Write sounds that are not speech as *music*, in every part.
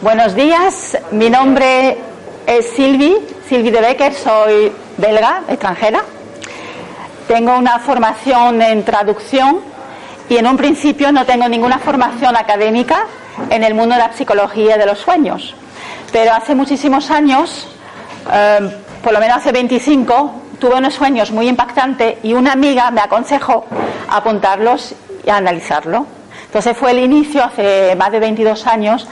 Buenos días, mi nombre es Silvi, Silvi de Becker, soy belga, extranjera. Tengo una formación en traducción y en un principio no tengo ninguna formación académica en el mundo de la psicología de los sueños. Pero hace muchísimos años, eh, por lo menos hace 25, tuve unos sueños muy impactantes y una amiga me aconsejó apuntarlos y analizarlo. Entonces fue el inicio, hace más de 22 años,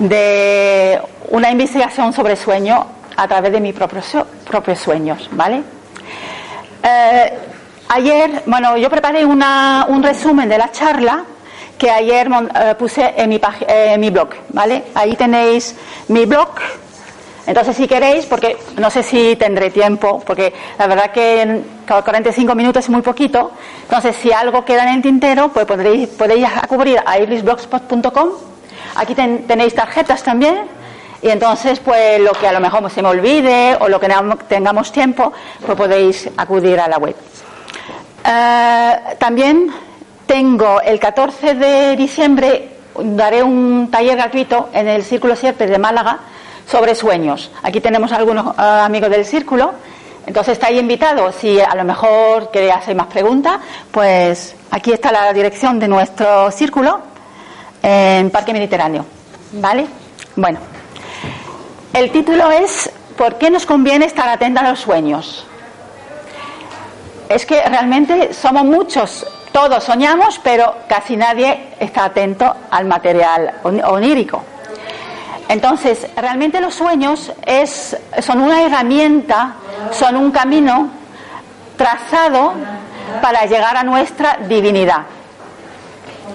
de una investigación sobre sueño a través de mis propios, sueños, ¿vale? Eh, ayer, bueno, yo preparé un resumen de la charla que ayer eh, puse en mi, mi blog, ¿vale? Ahí tenéis mi blog, entonces, si queréis, porque no sé si tendré tiempo, porque la verdad que en 45 minutos es muy poquito, entonces si algo queda en el tintero, pues podréis, podéis cubrir a irisblogspot.com. Aquí tenéis tarjetas también, y entonces, pues lo que a lo mejor se me olvide o lo que tengamos tiempo, pues podéis acudir a la web. Eh, también tengo el 14 de diciembre, daré un taller gratuito en el Círculo Sierpe de Málaga sobre sueños. Aquí tenemos algunos eh, amigos del círculo. Entonces estáis invitados. Si a lo mejor queréis hacer más preguntas, pues aquí está la dirección de nuestro círculo en Parque Mediterráneo. ¿Vale? Bueno, el título es ¿Por qué nos conviene estar atentos a los sueños? Es que realmente somos muchos, todos soñamos, pero casi nadie está atento al material onírico. Entonces, realmente los sueños son una herramienta, son un camino trazado para llegar a nuestra divinidad.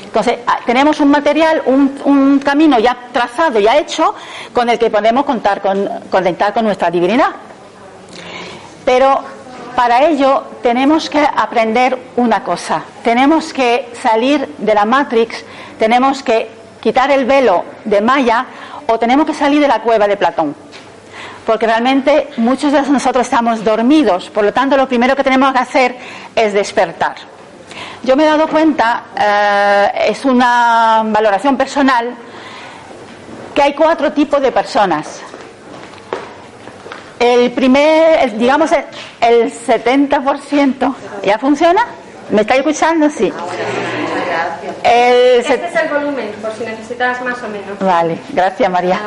Entonces, ah, tenemos un material, un, camino ya trazado, ya hecho, con el que podemos contar con, conectar con nuestra divinidad. Pero para ello tenemos que aprender una cosa. Tenemos que salir de la Matrix, tenemos que quitar el velo de Maya o tenemos que salir de la cueva de Platón. Porque realmente muchos de nosotros estamos dormidos, por lo tanto lo primero que tenemos que hacer es despertar. Yo me he dado cuenta, eh, es una valoración personal, que hay cuatro tipos de personas. El primer, digamos, el 70%, ¿ya funciona? ¿Me estáis escuchando? Sí. Este es el volumen, por si necesitas más o menos. Vale, gracias María.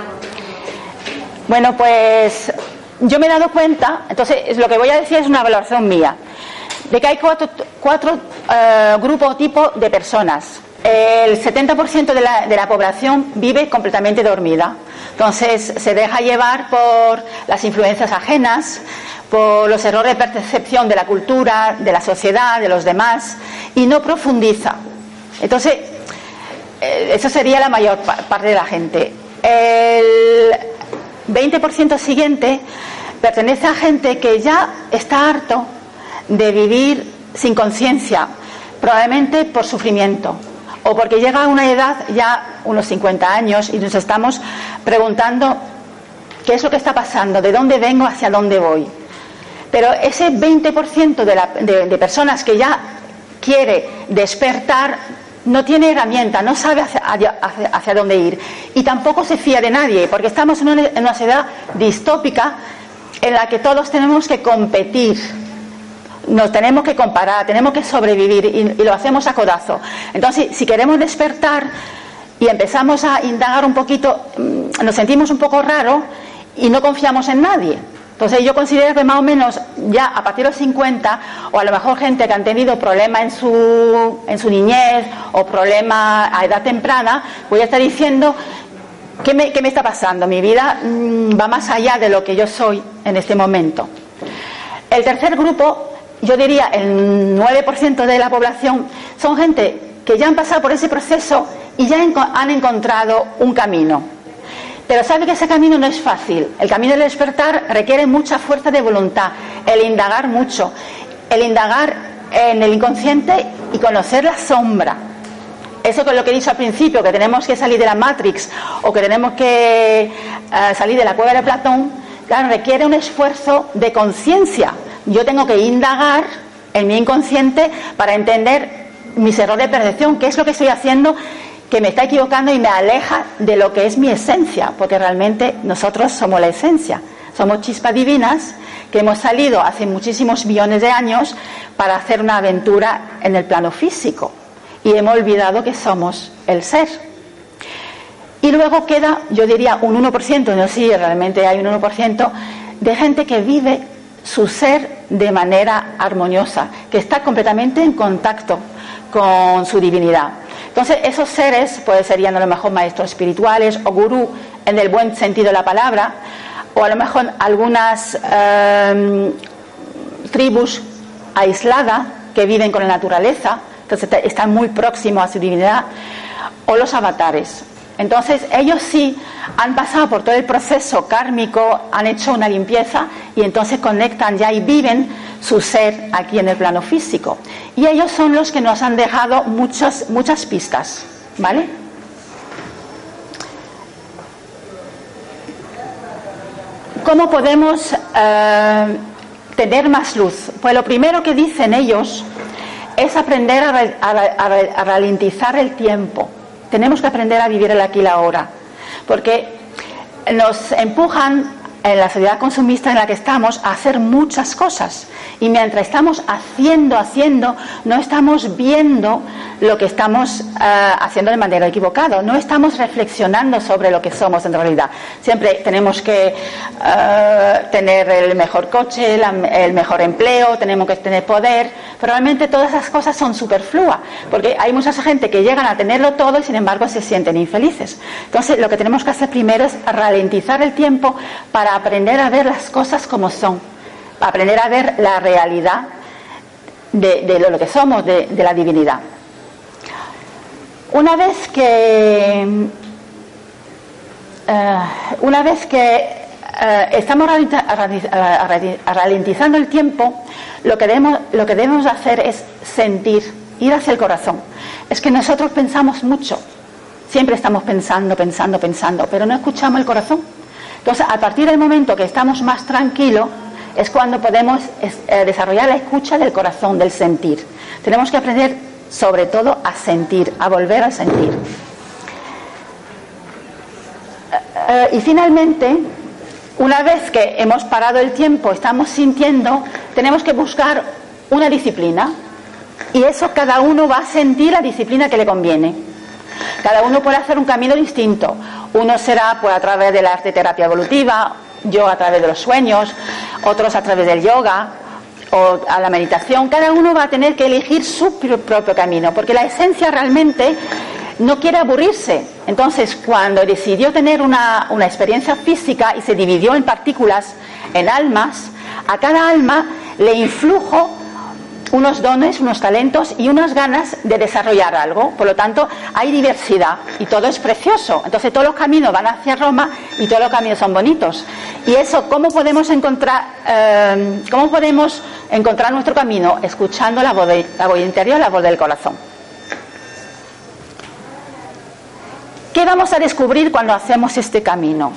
Bueno, pues yo me he dado cuenta, entonces lo que voy a decir es una valoración mía, de que hay cuatro, cuatro eh, grupos o tipos de personas. El 70% de la, de la población vive completamente dormida. Entonces se deja llevar por las influencias ajenas, por los errores de percepción de la cultura, de la sociedad, de los demás, y no profundiza. Entonces, eh, eso sería la mayor parte de la gente. El 20% siguiente pertenece a gente que ya está harto de vivir sin conciencia, probablemente por sufrimiento o porque llega a una edad ya unos 50 años y nos estamos preguntando qué es lo que está pasando, de dónde vengo, hacia dónde voy. Pero ese 20% de, de, personas que ya quiere despertar no tiene herramienta, no sabe hacia, dónde ir y tampoco se fía de nadie, porque estamos en una, en una sociedad distópica en la que todos tenemos que competir, nos tenemos que comparar, tenemos que sobrevivir y, y, lo hacemos a codazo. Entonces, si queremos despertar y empezamos a indagar un poquito, mm, nos sentimos un poco raro y no confiamos en nadie. Entonces yo considero que más o menos ya a partir de los 50, o a lo mejor gente que han tenido problemas en su, en su niñez o problemas a edad temprana, voy a estar diciendo ¿qué me, qué me está pasando? Mi vida mm, va más allá de lo que yo soy en este momento. El tercer grupo, yo diría el 9% de la población, son gente que ya han pasado por ese proceso y ya han encontrado un camino. Pero sabe que ese camino no es fácil. El camino del despertar requiere mucha fuerza de voluntad, el indagar mucho, el indagar en el inconsciente y conocer la sombra. Eso con lo que he dicho al principio, que tenemos que salir de la Matrix o que tenemos que eh, salir de la cueva de Platón, claro, requiere un esfuerzo de conciencia. Yo tengo que indagar en mi inconsciente para entender mis errores de percepción, qué es lo que estoy haciendo que me está equivocando y me aleja de lo que es mi esencia, porque realmente nosotros somos la esencia, somos chispas divinas que hemos salido hace muchísimos millones de años para hacer una aventura en el plano físico y hemos olvidado que somos el ser. Y luego queda, yo diría, un 1%, no sé si realmente hay un 1%, de gente que vive su ser de manera armoniosa, que está completamente en contacto con su divinidad. Entonces, esos seres pues, serían a lo mejor maestros espirituales o gurú en el buen sentido de la palabra, o a lo mejor algunas em, tribus aisladas que viven con la naturaleza, entonces están muy próximos a su divinidad, o los avatares. Entonces ellos sí han pasado por todo el proceso kármico, han hecho una limpieza y entonces conectan ya y viven su ser aquí en el plano físico. Y ellos son los que nos han dejado muchas, muchas pistas, ¿vale? ¿Cómo podemos eh, tener más luz? Pues lo primero que dicen ellos es aprender a, ralentizar el tiempo. Tenemos que aprender a vivir el aquí y la ahora. Porque nos empujan en la sociedad consumista en la que estamos hacer muchas cosas. Y mientras estamos haciendo, haciendo, no estamos viendo lo que estamos eh, haciendo de manera equivocada. No estamos reflexionando sobre lo que somos en realidad. Siempre tenemos que eh, tener el mejor coche, el mejor empleo, tenemos que tener poder. Pero realmente todas esas cosas son superfluas. Porque hay mucha gente que llegan a tenerlo todo y sin embargo se sienten infelices. Entonces lo que tenemos que hacer primero es ralentizar el tiempo para aprender a ver las cosas como son, aprender a ver la realidad de, lo que somos, de, la divinidad. Una vez que eh, una vez que eh, estamos ralentizando el tiempo, lo que, debemos, lo que debemos hacer es sentir, ir hacia el corazón. Es que nosotros pensamos mucho, siempre estamos pensando, pensando, pensando, pero no escuchamos el corazón. Entonces, a partir del momento que estamos más tranquilos, es cuando podemos eh, desarrollar la escucha del corazón, del sentir. Tenemos que aprender sobre todo a sentir, a volver a sentir. Eh, eh, y finalmente, una vez que hemos parado el tiempo, estamos sintiendo, tenemos que buscar una disciplina. Y eso cada uno va a sentir la disciplina que le conviene. Cada uno puede hacer un camino distinto. Uno será pues, a través del arte terapia evolutiva, yo a través de los sueños, otros a través del yoga o a la meditación. Cada uno va a tener que elegir su propio camino, porque la esencia realmente no quiere aburrirse. Entonces, cuando decidió tener una, una experiencia física y se dividió en partículas, en almas, a cada alma le influjo unos dones, unos talentos y unas ganas de desarrollar algo. Por lo tanto, hay diversidad y todo es precioso. Entonces, todos los caminos van hacia Roma y todos los caminos son bonitos. Y eso, ¿cómo podemos encontrar, eh, podemos encontrar nuestro camino? Escuchando la voz, la voz interior, la voz del corazón. ¿Qué vamos a descubrir cuando hacemos este camino?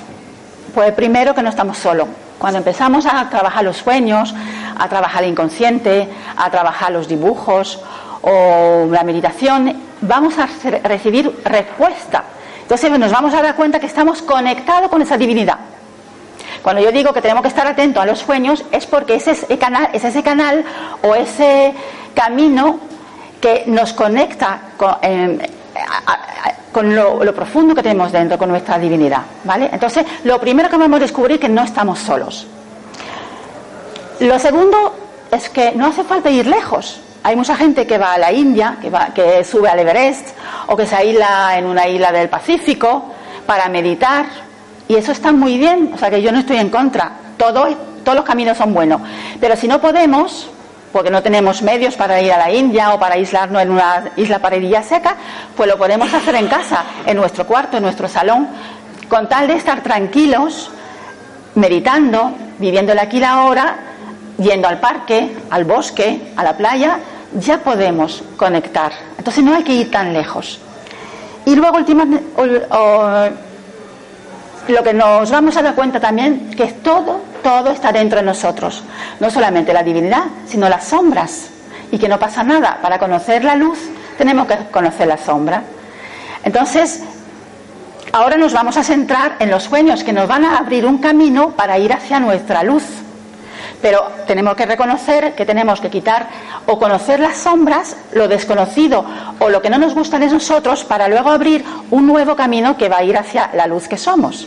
Pues primero que no estamos solos. Cuando empezamos a trabajar los sueños, a trabajar el inconsciente, a trabajar los dibujos o la meditación, vamos a recibir respuesta. Entonces nos vamos a dar cuenta que estamos conectados con esa divinidad. Cuando yo digo que tenemos que estar atentos a los sueños es porque ese es, canal, es ese canal o ese camino que nos conecta con, con lo, profundo que tenemos dentro, con nuestra divinidad. ¿vale? Entonces, lo primero que vamos a descubrir es que no estamos solos. Lo segundo es que no hace falta ir lejos. Hay mucha gente que va a la India, que, va, que sube al Everest o que se aísla en una isla del Pacífico para meditar, y eso está muy bien, o sea que yo no estoy en contra, todo, todos los caminos son buenos, pero si no podemos, porque no tenemos medios para ir a la India o para aislarnos en una isla paredilla seca, pues lo podemos hacer en casa, en nuestro cuarto, en nuestro salón, con tal de estar tranquilos, meditando, viviendo el aquí la hora, yendo al parque, al bosque, a la playa, ya podemos conectar. Entonces no hay que ir tan lejos. Y luego, última, lo que nos vamos a dar cuenta también, que todo, todo está dentro de nosotros. No solamente la divinidad, sino las sombras. Y que no pasa nada. Para conocer la luz, tenemos que conocer la sombra. Entonces, ahora nos vamos a centrar en los sueños que nos van a abrir un camino para ir hacia nuestra luz. Pero tenemos que reconocer que tenemos que quitar o conocer las sombras, lo desconocido o lo que no nos gusta de nosotros para luego abrir un nuevo camino que va a ir hacia la luz que somos.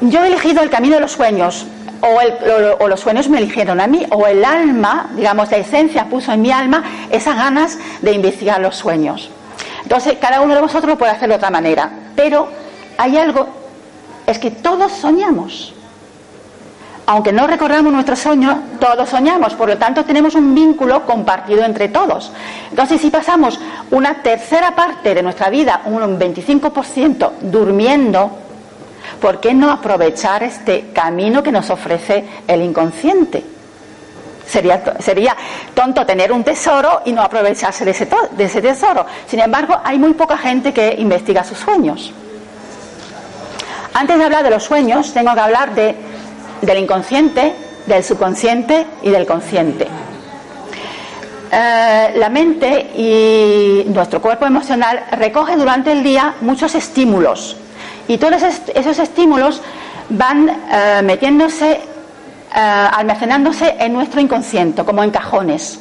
Yo he elegido el camino de los sueños, o, los sueños me eligieron a mí, o el alma, digamos, la esencia puso en mi alma esas ganas de investigar los sueños. Entonces, cada uno de vosotros lo puede hacer de otra manera, pero hay algo, es que todos soñamos aunque no recordamos nuestros sueños, todos soñamos, por lo tanto tenemos un vínculo compartido entre todos. Entonces, si pasamos una tercera parte de nuestra vida, un 25% durmiendo, ¿por qué no aprovechar este camino que nos ofrece el inconsciente? Sería, tonto tener un tesoro y no aprovecharse de ese tesoro. Sin embargo, hay muy poca gente que investiga sus sueños. Antes de hablar de los sueños, tengo que hablar de del inconsciente, del subconsciente y del consciente. Eh, la mente y nuestro cuerpo emocional recoge durante el día muchos estímulos y todos esos estímulos van eh, metiéndose, eh, almacenándose en nuestro inconsciente como en cajones.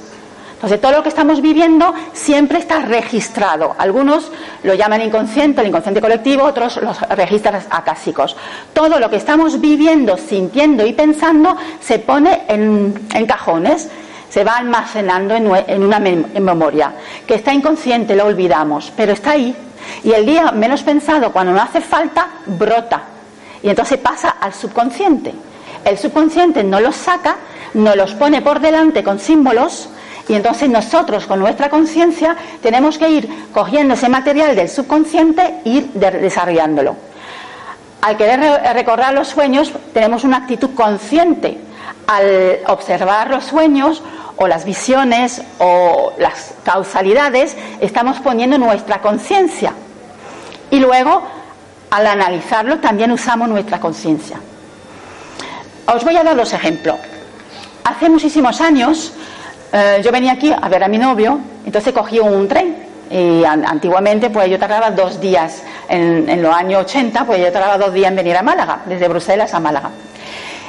Entonces, todo lo que estamos viviendo siempre está registrado. Algunos lo llaman inconsciente, el inconsciente colectivo, otros los registran acásicos. Todo lo que estamos viviendo, sintiendo y pensando se pone en, cajones, se va almacenando en, una memoria. Que está inconsciente, lo olvidamos, pero está ahí. Y el día menos pensado, cuando no hace falta, brota. Y entonces pasa al subconsciente. El subconsciente no los saca, no los pone por delante con símbolos, y entonces nosotros con nuestra conciencia tenemos que ir cogiendo ese material del subconsciente e ir desarrollándolo. Al querer recordar los sueños tenemos una actitud consciente. Al observar los sueños o las visiones o las causalidades estamos poniendo nuestra conciencia. Y luego al analizarlo también usamos nuestra conciencia. Os voy a dar dos ejemplos. Hace muchísimos años eh, yo venía aquí a ver a mi novio, entonces cogí un tren. Y antiguamente, pues yo tardaba dos días, en, los años 80, pues yo tardaba dos días en venir a Málaga, desde Bruselas a Málaga.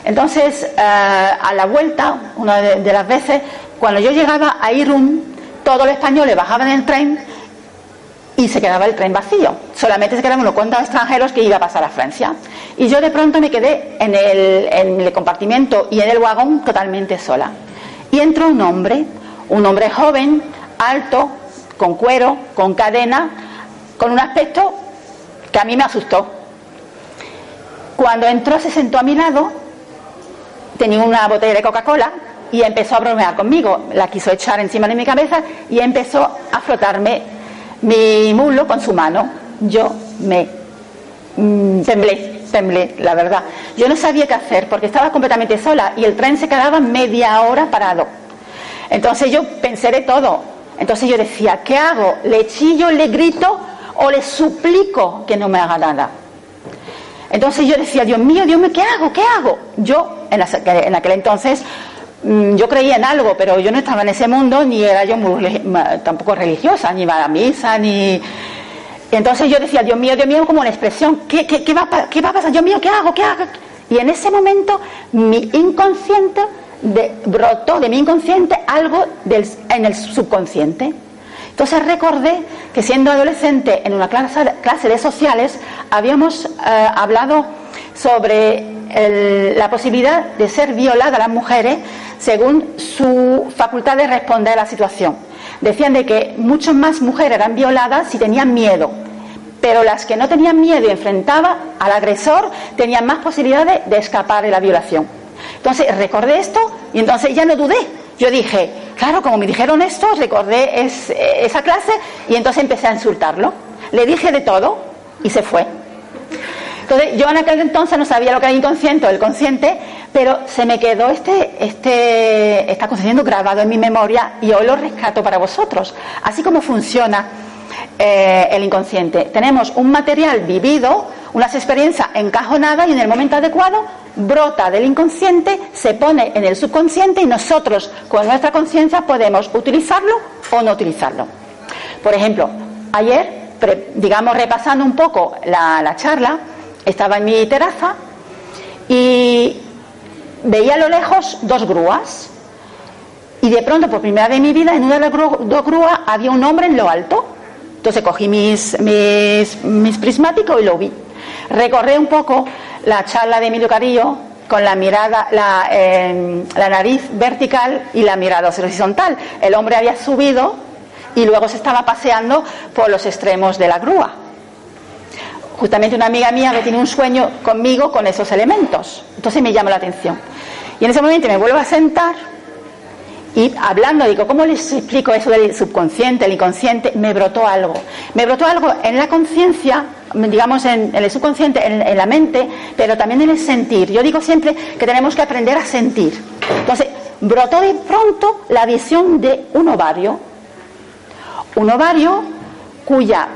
Entonces, eh, a la vuelta, una de, las veces, cuando yo llegaba a Irún, todos los españoles bajaban del tren y se quedaba el tren vacío. Solamente se quedaban unos cuantos extranjeros que iba a pasar a Francia. Y yo de pronto me quedé en el, en el compartimento y en el vagón totalmente sola. Y entró un hombre, un hombre joven, alto, con cuero, con cadena, con un aspecto que a mí me asustó. Cuando entró se sentó a mi lado, tenía una botella de Coca-Cola y empezó a bromear conmigo. La quiso echar encima de mi cabeza y empezó a frotarme mi muslo con su mano. Yo me mm, temblé, temblé, la verdad. Yo no sabía qué hacer porque estaba completamente sola y el tren se quedaba media hora parado. Entonces yo pensé de todo. Entonces yo decía, ¿qué hago? ¿Le chillo, le grito o le suplico que no me haga nada? Entonces yo decía, Dios mío, Dios mío, ¿qué hago? ¿Qué hago? Yo, en, aquel entonces, mm, yo creía en algo, pero yo no estaba en ese mundo, ni era yo tampoco religiosa, ni iba a la misa, ni, entonces yo decía, Dios mío, Dios mío, como una expresión, ¿qué, va, ¿qué, va, a pasar? Dios mío, ¿qué hago? ¿Qué hago? Y en ese momento mi inconsciente brotó de mi inconsciente algo en el subconsciente. Entonces recordé que siendo adolescente en una clase, clase de sociales habíamos eh, hablado sobre la posibilidad de ser violadas las mujeres según su facultad de responder a la situación. Decían de que muchas más mujeres eran violadas si tenían miedo pero las que no tenían miedo y enfrentaba al agresor tenían más posibilidades de escapar de la violación. Entonces recordé esto y entonces ya no dudé. Yo dije, claro, como me dijeron esto, recordé esa clase y entonces empecé a insultarlo. Le dije de todo y se fue. Entonces, yo en aquel entonces no sabía lo que era inconsciente o el consciente, pero se me quedó este, este, está grabado en mi memoria y hoy lo rescato para vosotros. Así como funciona eh, el inconsciente. Tenemos un material vivido, unas experiencias encajonadas y en el momento adecuado brota del inconsciente, se pone en el subconsciente y nosotros con nuestra conciencia podemos utilizarlo o no utilizarlo. Por ejemplo, ayer, digamos repasando un poco la charla, estaba en mi terraza y veía a lo lejos dos grúas. Y de pronto, por primera vez en mi vida, en una de las dos grúas había un hombre en lo alto. Entonces cogí mis, mis, prismáticos y lo vi. Recorrí un poco la charla de Emilio Carillo con la mirada, la, em, la nariz vertical y la mirada horizontal. El hombre había subido y luego se estaba paseando por los extremos de la grúa justamente una amiga mía que tiene un sueño conmigo con esos elementos. Entonces me llama la atención. Y en ese momento me vuelvo a sentar y hablando, digo, ¿cómo les explico eso del subconsciente, el inconsciente? Me brotó algo. Me brotó algo en la conciencia, digamos en, el subconsciente, en, la mente, pero también en el sentir. Yo digo siempre que tenemos que aprender a sentir. Entonces, brotó de pronto la visión de un ovario. Un ovario cuya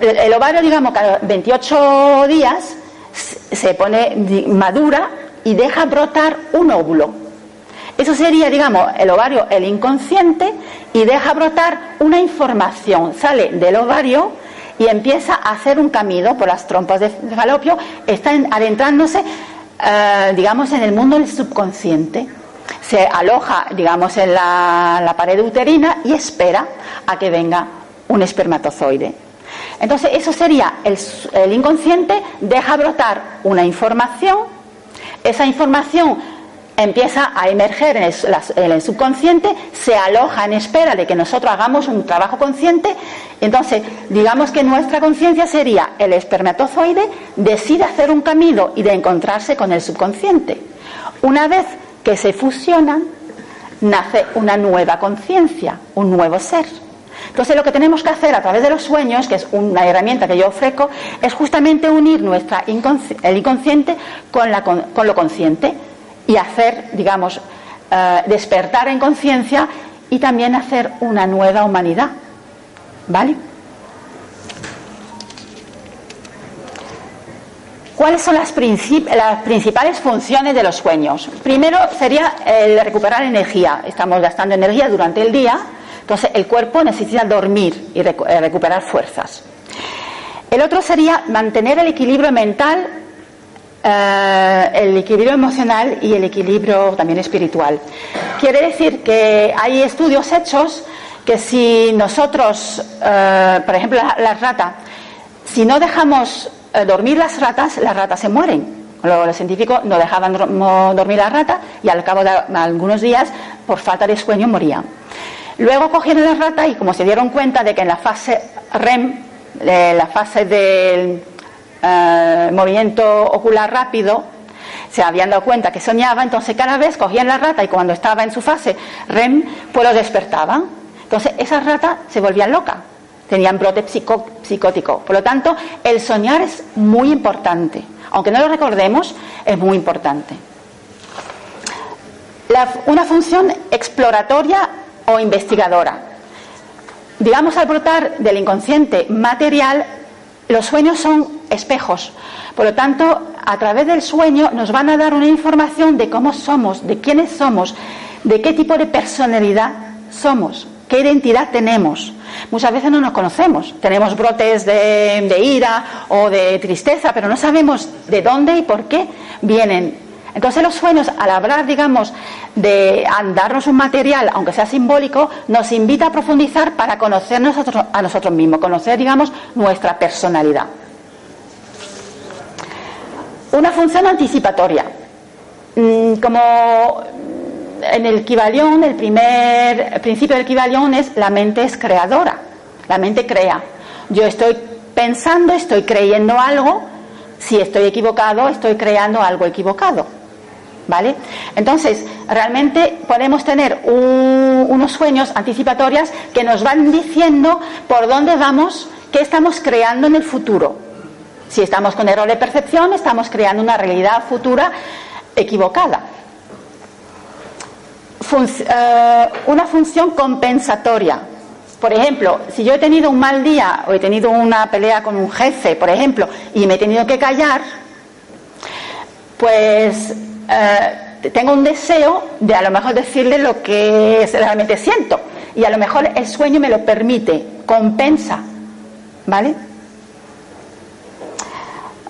el ovario, digamos, cada 28 días se pone madura y deja brotar un óvulo. Eso sería, digamos, el ovario, el inconsciente, y deja brotar una información. Sale del ovario y empieza a hacer un camino por las trompas de falopio, está adentrándose, eh, digamos, en el mundo del subconsciente. Se aloja, digamos, en la pared uterina y espera a que venga un espermatozoide. Entonces, eso sería el, inconsciente, deja brotar una información, esa información empieza a emerger en el, subconsciente, se aloja en espera de que nosotros hagamos un trabajo consciente, entonces digamos que nuestra conciencia sería el espermatozoide, decide hacer un camino y de encontrarse con el subconsciente. Una vez que se fusionan, nace una nueva conciencia, un nuevo ser. Entonces lo que tenemos que hacer a través de los sueños, que es una herramienta que yo ofrezco, es justamente unir nuestra el inconsciente con, lo consciente y hacer, digamos, eh, despertar en conciencia y también hacer una nueva humanidad. ¿Vale? ¿Cuáles son las, las, principales funciones de los sueños? Primero sería el recuperar energía. Estamos gastando energía durante el día entonces, el cuerpo necesita dormir y eh, recuperar fuerzas. El otro sería mantener el equilibrio mental, eh, el equilibrio emocional y el equilibrio también espiritual. Quiere decir que hay estudios hechos que si nosotros, eh, por ejemplo, las ratas, si no dejamos dormir las ratas, las ratas se mueren. Luego los científicos no dejaban dormir las ratas y al cabo de algunos días, por falta de sueño, morían. Luego cogieron la rata y como se dieron cuenta de que en la fase REM, la fase del eh, movimiento ocular rápido, se habían dado cuenta que soñaba, entonces cada vez cogían la rata y cuando estaba en su fase REM, pues lo despertaban. Entonces esas ratas se volvían locas, tenían brote psicótico. Por lo tanto, el soñar es muy importante. Aunque no lo recordemos, es muy importante. una función exploratoria o investigadora. Digamos, al brotar del inconsciente material, los sueños son espejos. Por lo tanto, a través del sueño nos van a dar una información de cómo somos, de quiénes somos, de qué tipo de personalidad somos, qué identidad tenemos. Muchas veces no nos conocemos, tenemos brotes de, de ira o de tristeza, pero no sabemos de dónde y por qué vienen entonces los sueños, al hablar, digamos, de andarnos un material, aunque sea simbólico, nos invita a profundizar para conocernos a nosotros mismos, conocer, digamos, nuestra personalidad. Una función anticipatoria. Mm, como en el Kibalión, el primer principio del Kibalión es la mente es creadora, la mente crea. Yo estoy pensando, estoy creyendo algo, si estoy equivocado, estoy creando algo equivocado. ¿Vale? Entonces, realmente podemos tener unos sueños anticipatorios que nos van diciendo por dónde vamos, qué estamos creando en el futuro. Si estamos con error de percepción, estamos creando una realidad futura equivocada. Eh, una función compensatoria. Por ejemplo, si yo he tenido un mal día o he tenido una pelea con un jefe, por ejemplo, y me he tenido que callar, pues eh, tengo un deseo de a lo mejor decirle lo que realmente siento. Y a lo mejor el sueño me lo permite, compensa. ¿Vale?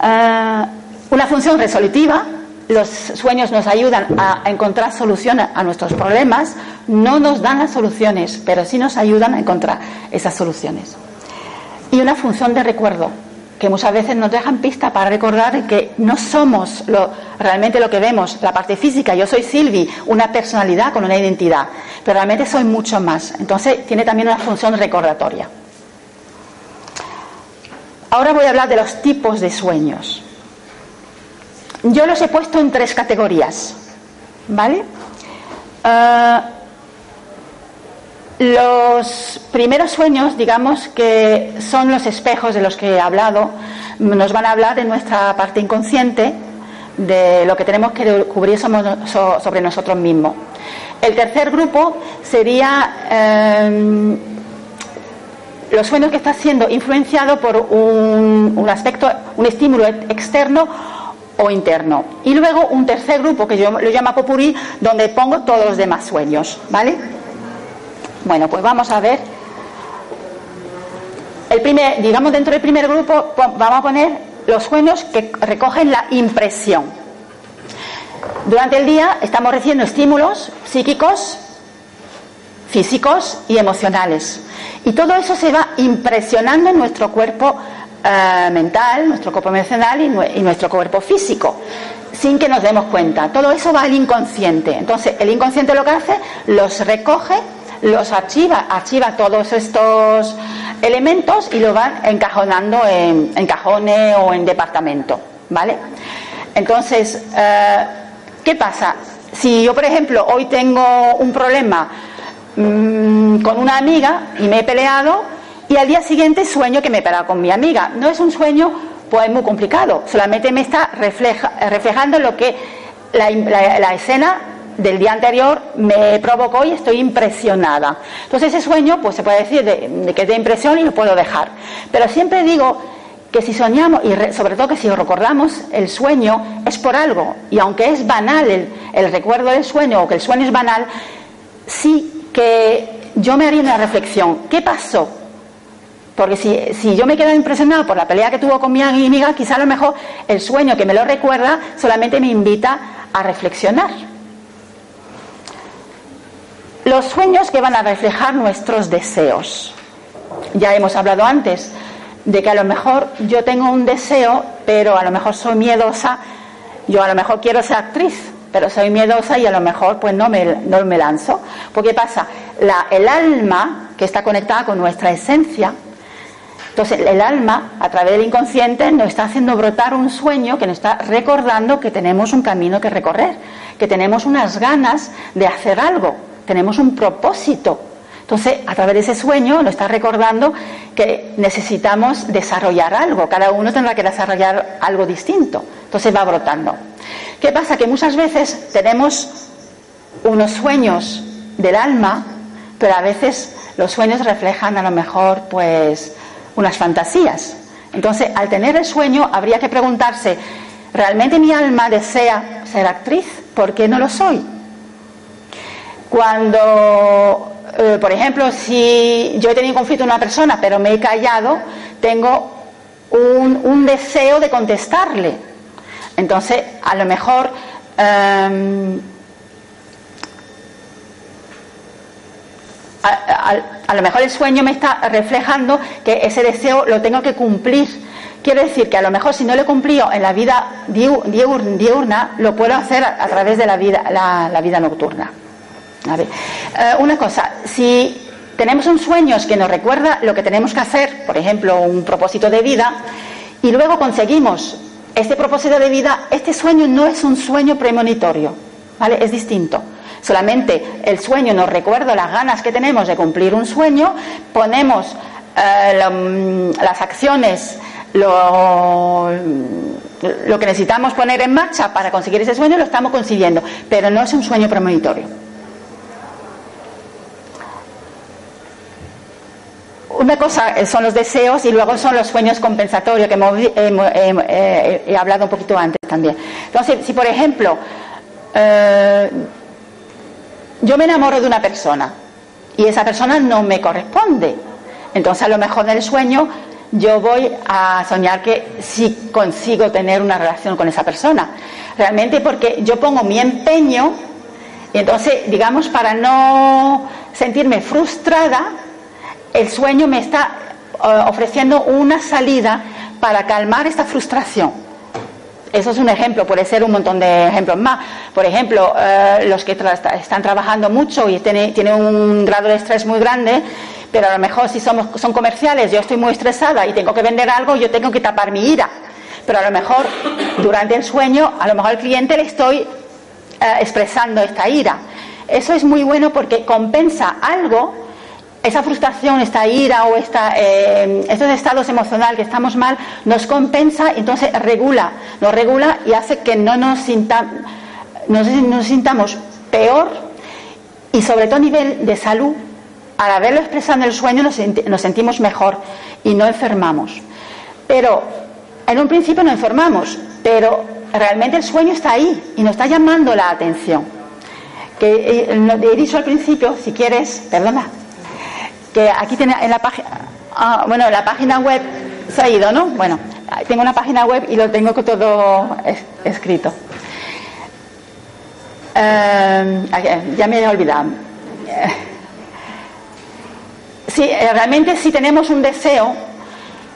Eh, una función resolutiva los sueños nos ayudan a encontrar soluciones a nuestros problemas, no nos dan las soluciones, pero sí nos ayudan a encontrar esas soluciones. Y una función de recuerdo, que muchas veces nos dejan pista para recordar que no somos realmente lo que vemos, la parte física. Yo soy Silvi, una personalidad con una identidad, pero realmente soy mucho más. Entonces tiene también una función recordatoria. Ahora voy a hablar de los tipos de sueños. Yo los he puesto en tres categorías, ¿vale? Ah, los primeros sueños, digamos que son los espejos de los que he hablado, nos van a hablar de nuestra parte inconsciente, de lo que tenemos que descubrir sobre nosotros mismos. El tercer grupo sería em, los sueños que están siendo influenciados por un, aspecto, un estímulo externo o interno. Y luego un tercer grupo que yo lo llamo Popurrí, donde pongo todos los demás sueños, ¿vale? Bueno, pues vamos a ver. El primer, digamos dentro del primer grupo, vamos a poner los sueños que recogen la impresión. Durante el día estamos recibiendo estímulos psíquicos, físicos y emocionales. Y todo eso se va impresionando en nuestro cuerpo eh, mental, nuestro cuerpo emocional y, nuestro cuerpo físico, sin que nos demos cuenta. Todo eso va al inconsciente. Entonces, el inconsciente lo que hace, los recoge, los archiva, archiva todos estos elementos y lo van encajonando en, cajones o en departamento. ¿Vale? Entonces, eh, ¿qué pasa? Si yo, por ejemplo, hoy tengo un problema mm, con una amiga y me he peleado, y al día siguiente sueño que me he con mi amiga. No es un sueño pues muy complicado, solamente me está reflejando lo que la, escena del día anterior me provocó y estoy impresionada. Entonces ese sueño pues se puede decir de, que es de impresión y lo puedo dejar. Pero siempre digo que si soñamos y sobre todo que si recordamos el sueño es por algo y aunque es banal el, el recuerdo del sueño o que el sueño es banal, sí que yo me haría una reflexión. ¿Qué pasó? Porque si, yo me quedo impresionado por la pelea que tuvo con mi amiga, quizá a lo mejor el sueño que me lo recuerda solamente me invita a reflexionar. Los sueños que van a reflejar nuestros deseos. Ya hemos hablado antes de que a lo mejor yo tengo un deseo, pero a lo mejor soy miedosa, yo a lo mejor quiero ser actriz, pero soy miedosa y a lo mejor pues no me, no me lanzo. Porque pasa, la, el alma que está conectada con nuestra esencia, entonces, el alma, a través del inconsciente, nos está haciendo brotar un sueño que nos está recordando que tenemos un camino que recorrer, que tenemos unas ganas de hacer algo, tenemos un propósito. Entonces, a través de ese sueño nos está recordando que necesitamos desarrollar algo, cada uno tendrá que desarrollar algo distinto. Entonces va brotando. ¿Qué pasa? Que muchas veces tenemos unos sueños del alma, pero a veces los sueños reflejan a lo mejor pues unas fantasías. Entonces, al tener el sueño, habría que preguntarse, ¿realmente mi alma desea ser actriz? ¿Por qué no lo soy? Cuando, eh, por ejemplo, si yo he tenido conflicto con una persona, pero me he callado, tengo un, deseo de contestarle. Entonces, a lo mejor... Em, a, lo mejor el sueño me está reflejando que ese deseo lo tengo que cumplir. Quiere decir que a lo mejor si no lo he cumplido en la vida diurna, lo puedo hacer a, través de la vida, la, vida nocturna. A ver, eh, una cosa, si tenemos un sueño que nos recuerda lo que tenemos que hacer, por ejemplo, un propósito de vida, y luego conseguimos este propósito de vida, este sueño no es un sueño premonitorio, ¿vale? Es distinto. Solamente el sueño nos recuerda las ganas que tenemos de cumplir un sueño, ponemos eh, mm, las acciones, lo, lo que necesitamos poner en marcha para conseguir ese sueño, lo estamos consiguiendo, pero no es un sueño premonitorio. Una cosa son los deseos y luego son los sueños compensatorios, que hemos, eh, he hablado un poquito antes también. Entonces, si por ejemplo eh, yo me enamoro de una persona y esa persona no me corresponde, entonces a lo mejor en el sueño yo voy a soñar que sí consigo tener una relación con esa persona. Realmente porque yo pongo mi empeño y entonces, digamos, para no sentirme frustrada, el sueño me está eh, ofreciendo una salida para calmar esta frustración. Eso es un ejemplo, puede ser un montón de ejemplos más. Por ejemplo, eh, los que están trabajando mucho y tienen, un grado de estrés muy grande, pero a lo mejor si somos, son comerciales, yo estoy muy estresada y tengo que vender algo, yo tengo que tapar mi ira. Pero a lo mejor durante el sueño, a lo mejor al cliente le estoy eh, expresando esta ira. Eso es muy bueno porque compensa algo esa frustración, esta ira o eh, estos estados emocionales que estamos mal, nos compensa y entonces regula, nos regula y hace que no nos, nos, sintamos peor y sobre todo a nivel de salud, al haberlo expresado en el sueño nos, nos sentimos mejor y no enfermamos. Pero en un principio no enfermamos, pero realmente el sueño está ahí y nos está llamando la atención. Que eh, he dicho al principio, si quieres, perdona, que aquí tiene en la página, ah, bueno, la página web se ha ido, ¿no? Bueno, tengo una página web y lo tengo todo escrito. Eh, ya me he olvidado. Sí, eh, realmente si tenemos un deseo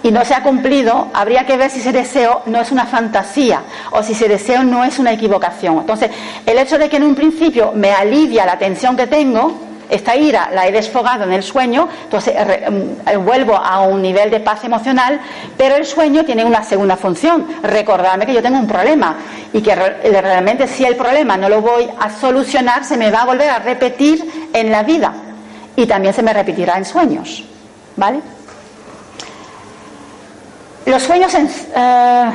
y no se ha cumplido, habría que ver si ese deseo no es una fantasía o si ese deseo no es una equivocación. Entonces, el hecho de que en un principio me alivia la tensión que tengo, esta ira la he desfogado en el sueño, entonces mm, vuelvo a un nivel de paz emocional, pero el sueño tiene una segunda función, recordarme que yo tengo un problema y que realmente si el problema no lo voy a solucionar, se me va a volver a repetir en la vida y también se me repetirá en sueños. ¿Vale? Los sueños en, eh,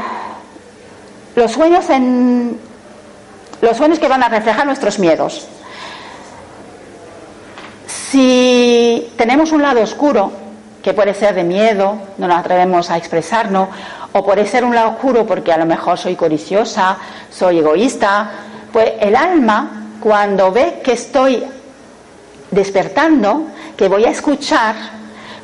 los sueños en los sueños que van a reflejar nuestros miedos. Si tenemos un lado oscuro, que puede ser de miedo, no nos atrevemos a expresarnos, o puede ser un lado oscuro porque a lo mejor soy codiciosa, soy egoísta, pues el alma, cuando ve que estoy despertando, que voy a escuchar,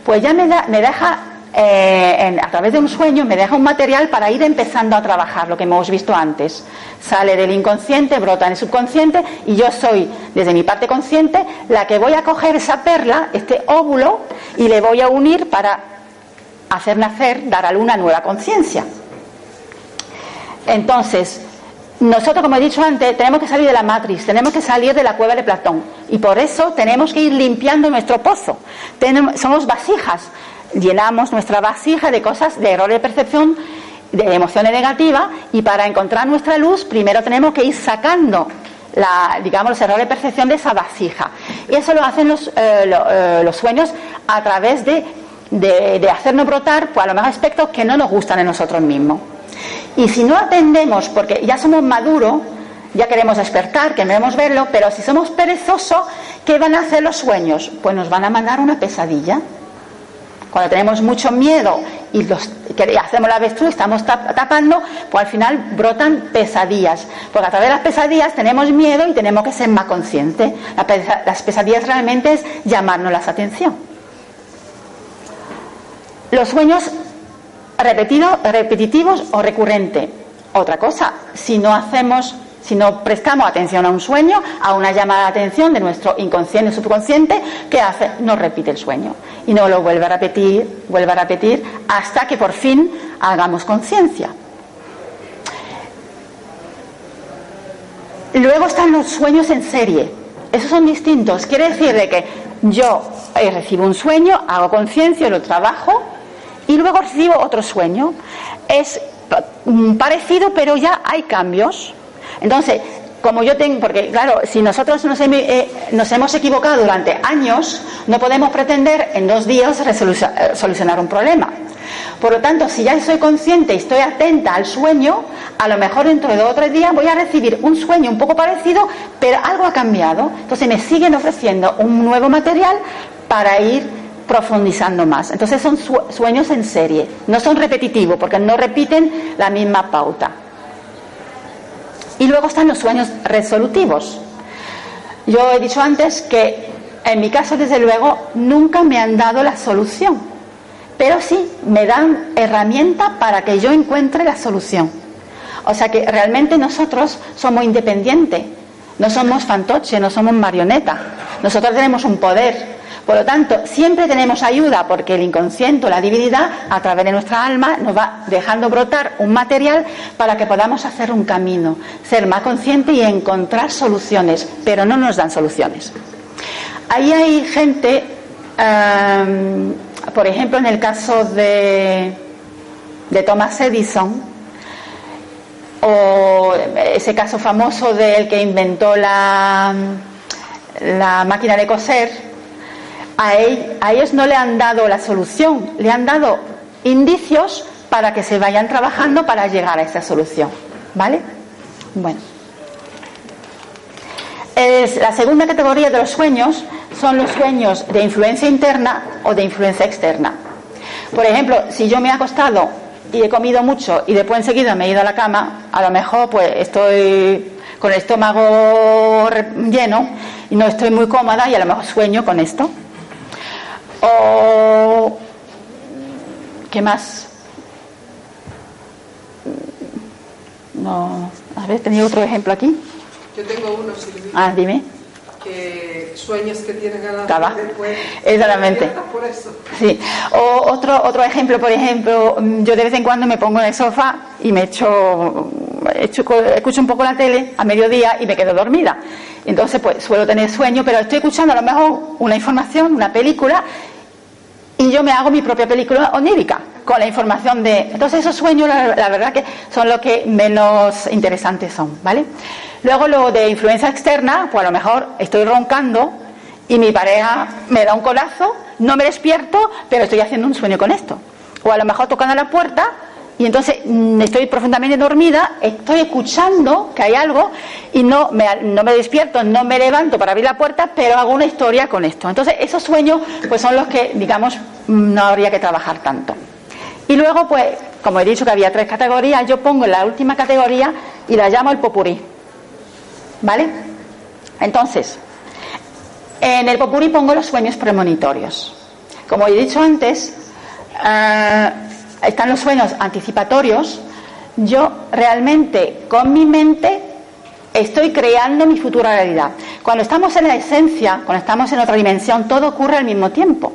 pues ya me, da, me deja eh, a través de un sueño me deja un material para ir empezando a trabajar, lo que hemos visto antes. Sale del inconsciente, brota en el subconsciente y yo soy, desde mi parte consciente, la que voy a coger esa perla, este óvulo, y le voy a unir para hacer nacer, dar a luna nueva conciencia. Entonces, nosotros, como he dicho antes, tenemos que salir de la matriz, tenemos que salir de la cueva de Platón. Y por eso tenemos que ir limpiando nuestro pozo. somos vasijas llenamos nuestra vasija de cosas, de errores de percepción, de emociones negativas, y para encontrar nuestra luz, primero tenemos que ir sacando la, digamos, los errores de percepción de esa vasija. Y eso lo hacen los, eh, eh, los sueños a través de, de, hacernos brotar, pues a lo mejor aspectos que no nos gustan en nosotros mismos. Y si no atendemos, porque ya somos maduros, ya queremos despertar, queremos verlo, pero si somos perezosos, ¿qué van a hacer los sueños? Pues nos van a mandar una pesadilla. Cuando tenemos mucho miedo y hacemos la avestruz, estamos tapando, pues al final brotan pesadillas. Porque a través de las pesadillas tenemos miedo y tenemos que ser más conscientes. Las pesadillas realmente es llamarnos la atención. Los sueños repetidos, repetitivos o recurrentes. Otra cosa, si no hacemos si no prestamos atención a un sueño, a una llamada de atención de nuestro inconsciente subconsciente, ¿qué hace? Nos repite el sueño y no lo vuelve a repetir, vuelve a repetir hasta que por fin hagamos conciencia. Luego están los sueños en serie. Esos son distintos. Quiere decir de que yo eh, recibo un sueño, hago conciencia, lo trabajo y luego recibo otro sueño. Es mm, parecido, pero ya hay cambios. Entonces, como yo tengo, porque claro, si nosotros nos, eh, nos, hemos equivocado durante años, no podemos pretender en dos días eh, solucionar un problema. Por lo tanto, si ya soy consciente y estoy atenta al sueño, a lo mejor dentro de dos o tres días voy a recibir un sueño un poco parecido, pero algo ha cambiado. Entonces me siguen ofreciendo un nuevo material para ir profundizando más. Entonces son sueños en serie, no son repetitivos porque no repiten la misma pauta. Y luego están los sueños resolutivos. Yo he dicho antes que en mi caso, desde luego, nunca me han dado la solución, pero sí me dan herramienta para que yo encuentre la solución. O sea que realmente nosotros somos independientes, no somos fantoche, no somos marioneta. Nosotros tenemos un poder por lo tanto, siempre tenemos ayuda porque el inconsciente, la divinidad, a través de nuestra alma, nos va dejando brotar un material para que podamos hacer un camino, ser más conscientes y encontrar soluciones, pero no nos dan soluciones. Ahí hay gente, em, por ejemplo, en el caso de, de Thomas Edison, o ese caso famoso del que inventó la, la máquina de coser, a, ellos no le han dado la solución, le han dado indicios para que se vayan trabajando para llegar a esa solución. ¿Vale? Bueno. la segunda categoría de los sueños son los sueños de influencia interna o de influencia externa. Por ejemplo, si yo me he acostado y he comido mucho y después enseguida me he ido a la cama, a lo mejor pues estoy con el estómago lleno y no estoy muy cómoda y a lo mejor sueño con esto. O, ¿qué más? No, a ver, tenía otro ejemplo aquí. Yo tengo uno, Silvia. Ah, dime. Que sueños que tienen ganas de después. Exactamente. Por eso. Sí. O otro, otro ejemplo, por ejemplo, yo de vez en cuando me pongo en el sofá y me echo, echo escucho un poco la tele a mediodía y me quedo dormida. Entonces, pues suelo tener sueño, pero estoy escuchando a lo mejor una información, una película, y yo me hago mi propia película onírica con la información de... Entonces esos sueños la, verdad que son los que menos interesantes son, ¿vale? Luego lo de influencia externa, pues a lo mejor estoy roncando y mi pareja me da un colazo, no me despierto, pero estoy haciendo un sueño con esto. O a lo mejor tocando la puerta y entonces mm, estoy profundamente dormida, estoy escuchando que hay algo y no me, no me despierto, no me levanto para abrir la puerta, pero hago una historia con esto. Entonces esos sueños pues son los que, digamos, mm, no habría que trabajar tanto. Y luego, pues, como he dicho que había tres categorías, yo pongo la última categoría y la llamo el popurí. ¿Vale? Entonces, en el popurí pongo los sueños premonitorios. Como he dicho antes, eh, están los sueños anticipatorios, yo realmente con mi mente estoy creando mi futura realidad. Cuando estamos en la esencia, cuando estamos en otra dimensión, todo ocurre al mismo tiempo.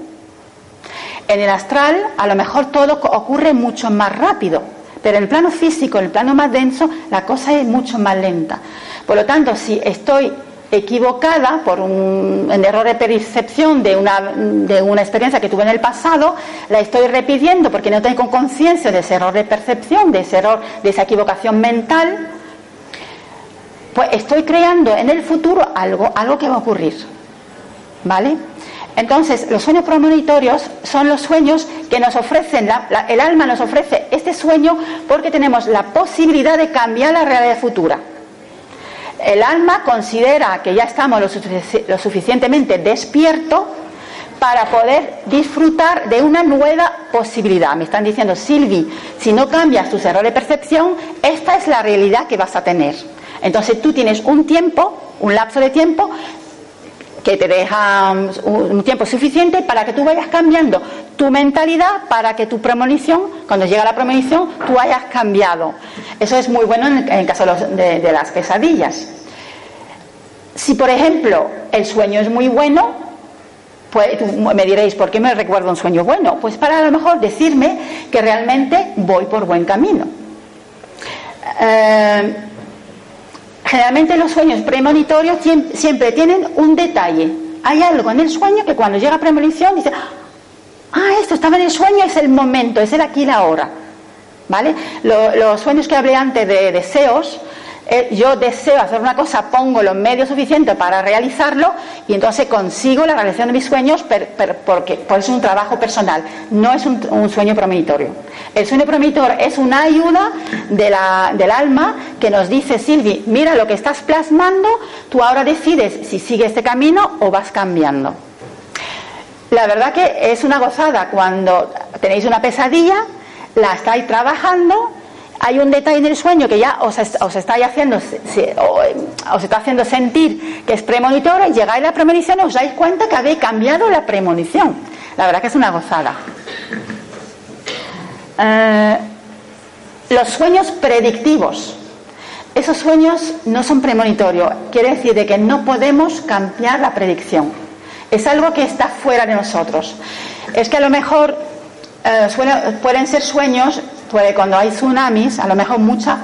En el astral a lo mejor todo ocurre mucho más rápido, pero en el plano físico, en el plano más denso, la cosa es mucho más lenta. Por lo tanto, si estoy equivocada por un, error de percepción de una, de una experiencia que tuve en el pasado, la estoy repitiendo porque no tengo conciencia de ese error de percepción, de ese error, de esa equivocación mental, pues estoy creando en el futuro algo, algo que va a ocurrir. ¿Vale? Entonces, los sueños premonitorios son los sueños que nos ofrecen, el alma nos ofrece este sueño porque tenemos la posibilidad de cambiar la realidad futura el alma considera que ya estamos lo, suficientemente despierto para poder disfrutar de una nueva posibilidad. Me están diciendo, Silvi, si no cambias tus errores de percepción, esta es la realidad que vas a tener. Entonces tú tienes un tiempo, un lapso de tiempo que te deja un tiempo suficiente para que tú vayas cambiando tu mentalidad para que tu premonición, cuando llega la premonición, tú hayas cambiado. Eso es muy bueno en el, caso de, las pesadillas. Si, por ejemplo, el sueño es muy bueno, pues me diréis, ¿por qué me recuerdo un sueño bueno? Pues para a lo mejor decirme que realmente voy por buen camino. Eh, Generalmente los sueños premonitorios siempre tienen un detalle. hay algo en el sueño que cuando llega premonición dice, ah, esto estaba en el sueño, es el momento, es el aquí y la ahora. ¿Vale? los sueños que hablé antes de deseos, yo deseo hacer una cosa, pongo los medios suficientes para realizarlo y entonces consigo la realización de mis sueños porque, es un trabajo personal, no es un, sueño promonitorio. El sueño premonitor es una ayuda del alma que nos dice, Silvi, mira lo que estás plasmando, tú ahora decides si sigues este camino o vas cambiando. La verdad que es una gozada cuando tenéis una pesadilla, la estáis trabajando hay un detalle en el sueño que ya os, está haciendo os está haciendo sentir que es premonitor y llegáis a la premonición y os dais cuenta que habéis cambiado la premonición. La verdad que es una gozada. Eh, los sueños predictivos. Esos sueños no son premonitorios, quiere decir de que no podemos cambiar la predicción. Es algo que está fuera de nosotros. Es que a lo mejor eh, pueden ser sueños cuando hay tsunamis, a lo mejor mucha,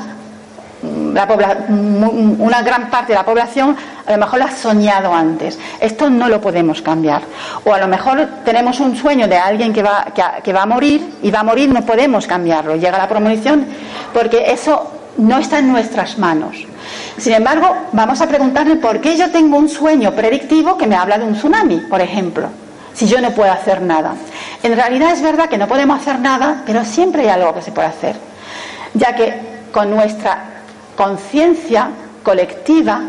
mm, la mm, una gran parte de la población a lo mejor lo ha soñado antes. Esto no lo podemos cambiar. O a lo mejor tenemos un sueño de alguien que va, que, va a morir y va a morir, no podemos cambiarlo. Llega la premonición porque eso no está en nuestras manos. Sin embargo, vamos a preguntarle por qué yo tengo un sueño predictivo que me habla de un tsunami, por ejemplo si yo no puedo hacer nada. En realidad es verdad que no podemos hacer nada, pero siempre hay algo que se puede hacer, ya que con nuestra conciencia colectiva,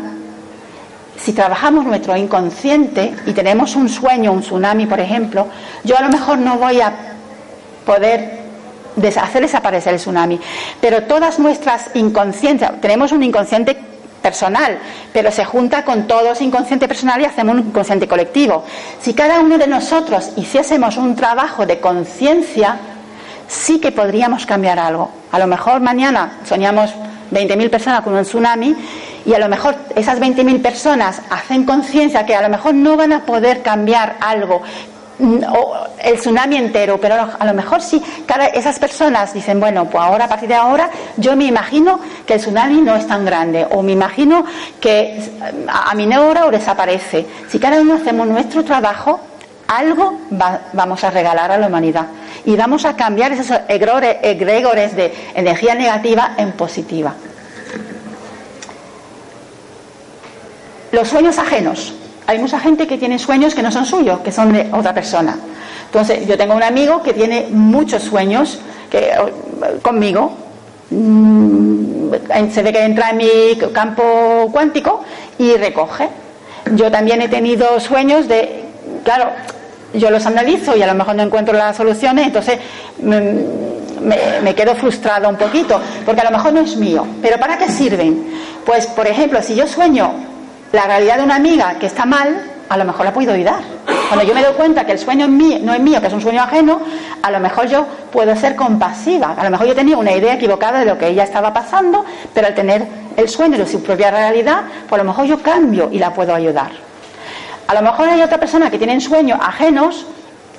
si trabajamos nuestro inconsciente y tenemos un sueño, un tsunami, por ejemplo, yo a lo mejor no voy a poder hacer desaparecer el tsunami, pero todas nuestras inconsciencias, tenemos un inconsciente personal, pero se junta con todo ese inconsciente personal y hacemos un inconsciente colectivo. Si cada uno de nosotros hiciésemos un trabajo de conciencia, sí que podríamos cambiar algo. A lo mejor mañana soñamos 20.000 personas con un tsunami y a lo mejor esas 20.000 personas hacen conciencia que a lo mejor no van a poder cambiar algo, el tsunami entero, pero a lo mejor sí, cada, esas personas dicen, bueno, pues ahora, a partir de ahora, yo me imagino que el tsunami no es tan grande, o me imagino que a, mi neuro desaparece. Si cada uno hacemos nuestro trabajo, algo vamos a regalar a la humanidad y vamos a cambiar esos egregores de energía negativa en positiva. Los sueños ajenos hay mucha gente que tiene sueños que no son suyos, que son de otra persona. Entonces, yo tengo un amigo que tiene muchos sueños que, conmigo. Mm, se ve que entra en mi campo cuántico y recoge. Yo también he tenido sueños de, claro, yo los analizo y a lo mejor no encuentro las soluciones, entonces mm, me, me, quedo frustrado un poquito, porque a lo mejor no es mío. ¿Pero para qué sirven? Pues, por ejemplo, si yo sueño la realidad de una amiga que está mal, a lo mejor la puedo ayudar. Cuando yo me doy cuenta que el sueño no es mío, que es un sueño ajeno, a lo mejor yo puedo ser compasiva. A lo mejor yo tenía una idea equivocada de lo que ella estaba pasando, pero al tener el sueño de su propia realidad, pues a lo mejor yo cambio y la puedo ayudar. A lo mejor hay otra persona que tiene sueños ajenos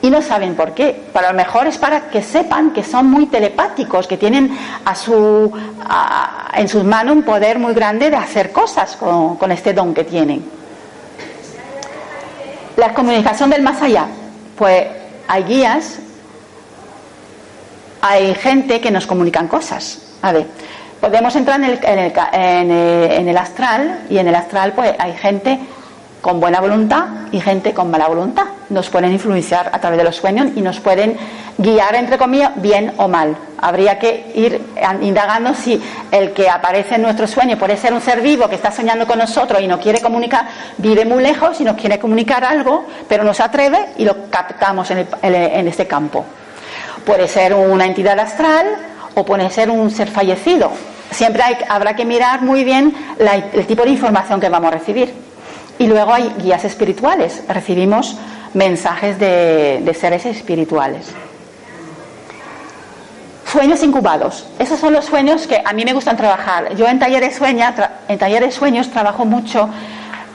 y no saben por qué. Para lo mejor es para que sepan que son muy telepáticos, que tienen a su, en sus manos un poder muy grande de hacer cosas con, con este don que tienen. La comunicación del más allá. Pues hay guías, hay gente que nos comunican cosas. A ver, podemos entrar en el, en el, en el, en el astral y en el astral pues hay gente con buena voluntad y gente con mala voluntad. Nos pueden influenciar a través de los sueños y nos pueden guiar, entre comillas, bien o mal. Habría que ir indagando si el que aparece en nuestro sueño puede ser un ser vivo que está soñando con nosotros y nos quiere comunicar, vive muy lejos y nos quiere comunicar algo, pero no se atreve y lo captamos en, este campo. Puede ser una entidad astral o puede ser un ser fallecido. Siempre habrá que mirar muy bien el tipo de información que vamos a recibir. Y luego hay guías espirituales, recibimos mensajes de, seres espirituales. Sueños incubados. Esos son los sueños que a mí me gustan trabajar. Yo en talleres, sueña, en talleres sueños trabajo mucho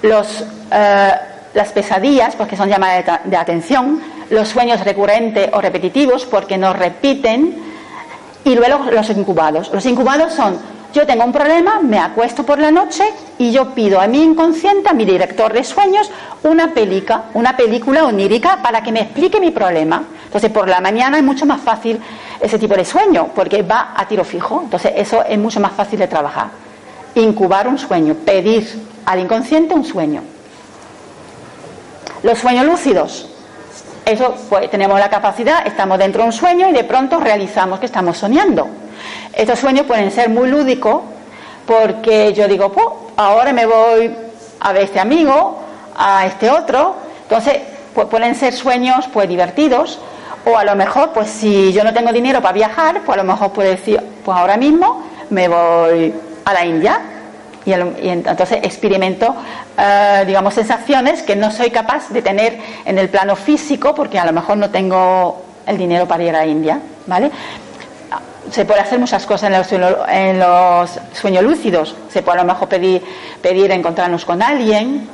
los, eh, las pesadillas, porque son llamadas de, atención, los sueños recurrentes o repetitivos, porque nos repiten, y luego los incubados. Los incubados son yo tengo un problema, me acuesto por la noche y yo pido a mi inconsciente, a mi director de sueños, una película, una película onírica para que me explique mi problema. Entonces, por la mañana es mucho más fácil ese tipo de sueño, porque va a tiro fijo. Entonces, eso es mucho más fácil de trabajar. Incubar un sueño, pedir al inconsciente un sueño. Los sueños lúcidos. Eso, pues tenemos la capacidad, estamos dentro de un sueño y de pronto realizamos que estamos soñando. Estos sueños pueden ser muy lúdicos porque yo digo, pues ahora me voy a ver este amigo, a este otro. Entonces, pues pueden ser sueños pues divertidos o a lo mejor, pues si yo no tengo dinero para viajar, pues a lo mejor puedo decir, pues ahora mismo me voy a la India y, entonces experimento, eh, digamos, sensaciones que no soy capaz de tener en el plano físico porque a lo mejor no tengo el dinero para ir a la India, ¿vale? Se puede hacer muchas cosas en los, sueños lúcidos. Se puede a lo mejor pedir, pedir encontrarnos con alguien,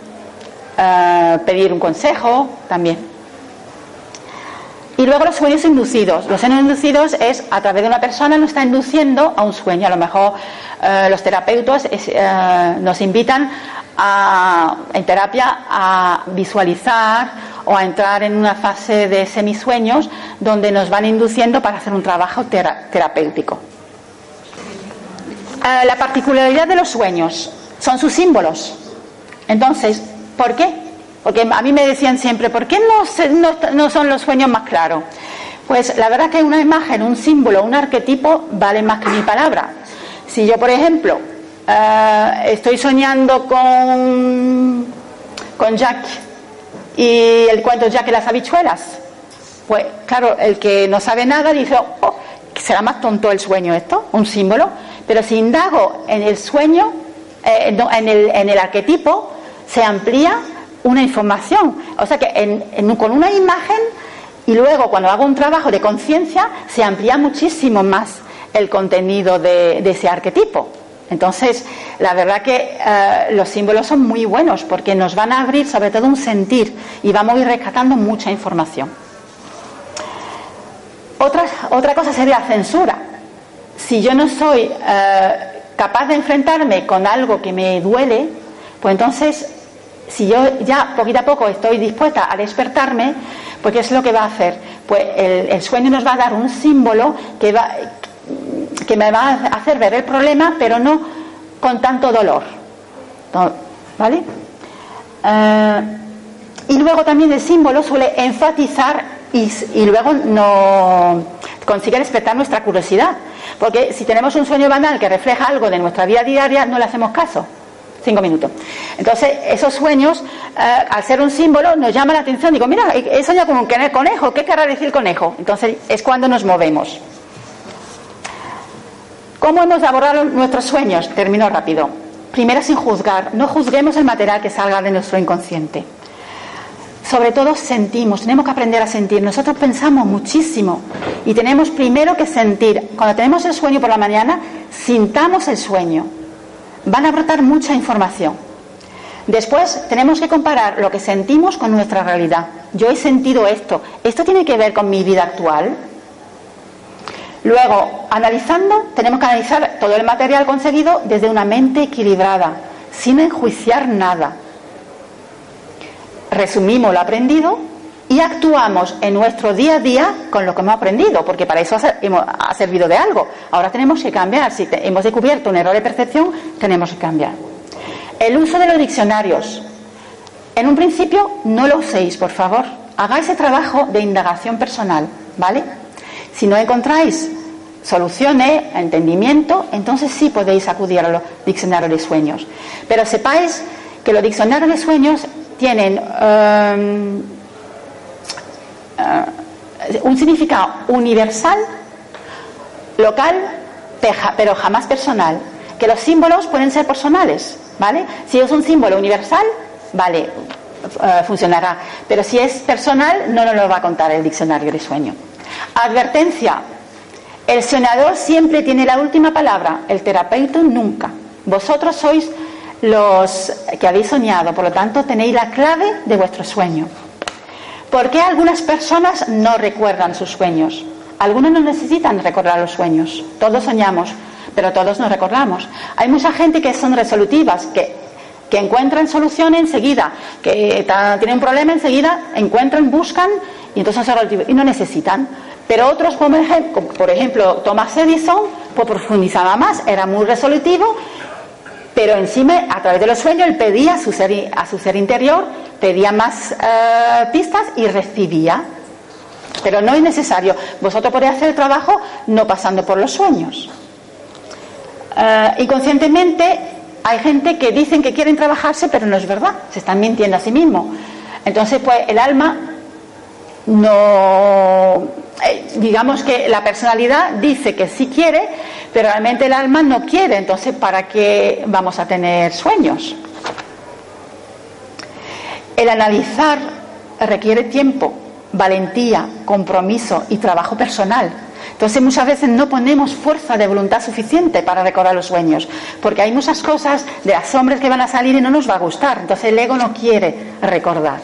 eh, pedir un consejo también. Y luego los sueños inducidos. Los sueños inducidos es a través de una persona nos está induciendo a un sueño. A lo mejor eh, los terapeutas eh, nos invitan en terapia a visualizar o a entrar en una fase de semisueños donde nos van induciendo para hacer un trabajo terapéutico. Eh, la particularidad de los sueños son sus símbolos. Entonces, ¿por qué? Porque a mí me decían siempre, ¿por qué no, no son los sueños más claros? Pues la verdad que una imagen, un símbolo, un arquetipo vale más que mi palabra. Si yo, por ejemplo, eh, estoy soñando con, con Jack y el cuento Jack y las habichuelas. Pues claro, el que no sabe nada dice, oh, será más tonto el sueño esto, un símbolo. Pero si indago en el sueño, eh, en, el, en, el, arquetipo, se amplía una información. O sea que con una imagen y luego cuando hago un trabajo de conciencia, se amplía muchísimo más el contenido de ese arquetipo. Entonces, la verdad que eh, los símbolos son muy buenos porque nos van a abrir sobre todo un sentir y vamos a ir rescatando mucha información. Otra, otra cosa sería la censura. Si yo no soy eh, capaz de enfrentarme con algo que me duele, pues entonces, si yo ya poquito a poco estoy dispuesta a despertarme, pues ¿qué es lo que va a hacer? Pues el, el sueño nos va a dar un símbolo que va, que me va a hacer ver el problema, pero no con tanto dolor. ¿Vale? Eh, y luego también el símbolo suele enfatizar y, luego no consigue despertar nuestra curiosidad. Porque si tenemos un sueño banal que refleja algo de nuestra vida diaria, no le hacemos caso. Cinco minutos. Entonces, esos sueños, eh, al ser un símbolo, nos llama la atención. Digo, mira, he soñado con un conejo. ¿Qué querrá decir conejo? Entonces, es cuando nos movemos. ¿Cómo hemos de abordar nuestros sueños? Termino rápido. Primero sin juzgar, no juzguemos el material que salga de nuestro inconsciente. Sobre todo sentimos, tenemos que aprender a sentir. Nosotros pensamos muchísimo y tenemos primero que sentir. Cuando tenemos el sueño por la mañana, sintamos el sueño. Van a brotar mucha información. Después tenemos que comparar lo que sentimos con nuestra realidad. Yo he sentido esto. ¿Esto tiene que ver con mi vida actual? Luego, analizando, tenemos que analizar todo el material conseguido desde una mente equilibrada, sin enjuiciar nada. Resumimos lo aprendido y actuamos en nuestro día a día con lo que hemos aprendido, porque para eso ha servido de algo. Ahora tenemos que cambiar. Si hemos descubierto un error de percepción, tenemos que cambiar. El uso de los diccionarios. En un principio, no lo uséis, por favor. Hagáis ese trabajo de indagación personal, ¿vale? Si no encontráis soluciones, entendimiento, entonces sí podéis acudir a los diccionarios de sueños. Pero sepáis que los diccionarios de sueños tienen um, uh, un significado universal, local, pero jamás personal. Que los símbolos pueden ser personales, ¿vale? Si es un símbolo universal, vale, uh, funcionará. Pero si es personal, no nos lo va a contar el diccionario de sueño. Advertencia. El soñador siempre tiene la última palabra, el terapeuta nunca. Vosotros sois los que habéis soñado, por lo tanto tenéis la clave de vuestro sueño. ¿Por qué algunas personas no recuerdan sus sueños? Algunos no necesitan recordar los sueños, todos soñamos, pero todos nos recordamos. Hay mucha gente que son resolutivas, que, que encuentran soluciones enseguida, que tienen un problema enseguida, encuentran, buscan y entonces son resolutivos y no necesitan. Pero otros, como por ejemplo Thomas Edison, pues profundizaba más, era muy resolutivo, pero encima, a través de los sueños, él pedía a su ser, a su ser interior, pedía más eh, pistas y recibía. Pero no es necesario. Vosotros podéis hacer el trabajo no pasando por los sueños. Eh, inconscientemente hay gente que dicen que quieren trabajarse, pero no es verdad. Se están mintiendo a sí mismos. Entonces, pues el alma no eh, digamos que la personalidad dice que sí quiere, pero realmente el alma no quiere, entonces ¿para qué vamos a tener sueños? El analizar requiere tiempo, valentía, compromiso y trabajo personal. Entonces muchas veces no ponemos fuerza de voluntad suficiente para recordar los sueños, porque hay muchas cosas de las sombras que van a salir y no nos va a gustar. Entonces el ego no quiere recordar.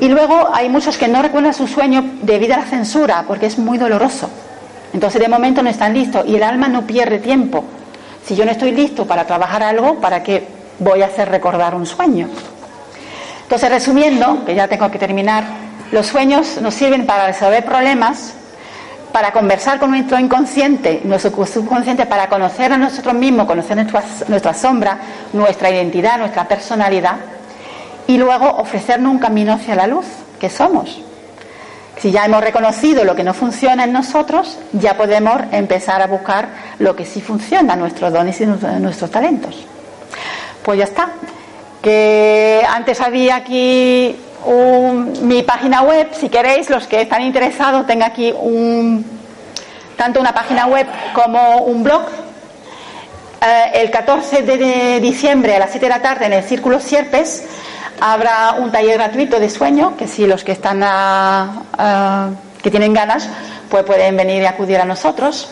Y luego hay muchos que no recuerdan su sueño debido a la censura, porque es muy doloroso. Entonces de momento no están listos y el alma no pierde tiempo. Si yo no estoy listo para trabajar algo, ¿para qué voy a hacer recordar un sueño? Entonces resumiendo, que ya tengo que terminar, los sueños nos sirven para resolver problemas, para conversar con nuestro inconsciente, nuestro subconsciente, para conocer a nosotros mismos, conocer nuestra, nuestra sombra, nuestra identidad, nuestra personalidad y luego ofrecernos un camino hacia la luz, que somos. Si ya hemos reconocido lo que no funciona en nosotros, ya podemos empezar a buscar lo que sí funciona, nuestros dones y nuestros talentos. Pues ya está. Que antes había aquí mi página web, si queréis, los que están interesados, tengo aquí un, tanto una página web como un blog. Eh, el 14 de diciembre a las 7 de la tarde en el Círculo Sierpes Habrá un taller gratuito de sueño, que si los que están que tienen ganas, pues pueden venir y acudir a nosotros.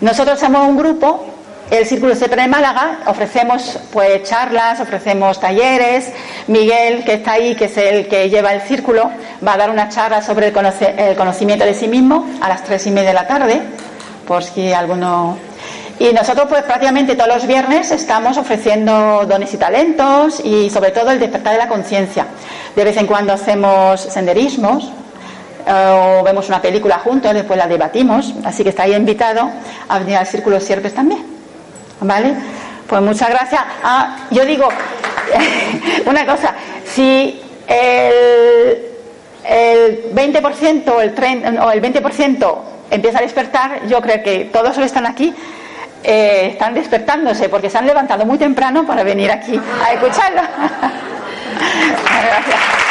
Nosotros somos un grupo, el Círculo Siempre de Málaga, ofrecemos pues charlas, ofrecemos talleres. Miguel, que está ahí, que es el que lleva el círculo, va a dar una charla sobre el conocimiento de sí mismo a las tres y media de la tarde, por si alguno y nosotros pues prácticamente todos los viernes estamos ofreciendo dones y talentos y sobre todo el despertar de la conciencia. De vez en cuando hacemos senderismos eh, o vemos una película juntos, después la debatimos, así que está ahí invitado a venir al Círculo Sierpes también. ¿Vale? Pues muchas gracias. Ah, yo digo *laughs* una cosa, si el, el 20% o el, 30, o el 20% empieza a despertar, yo creo que todos los están aquí eh, están despertándose porque se han levantado muy temprano para venir aquí a escucharlo. *laughs* Gracias.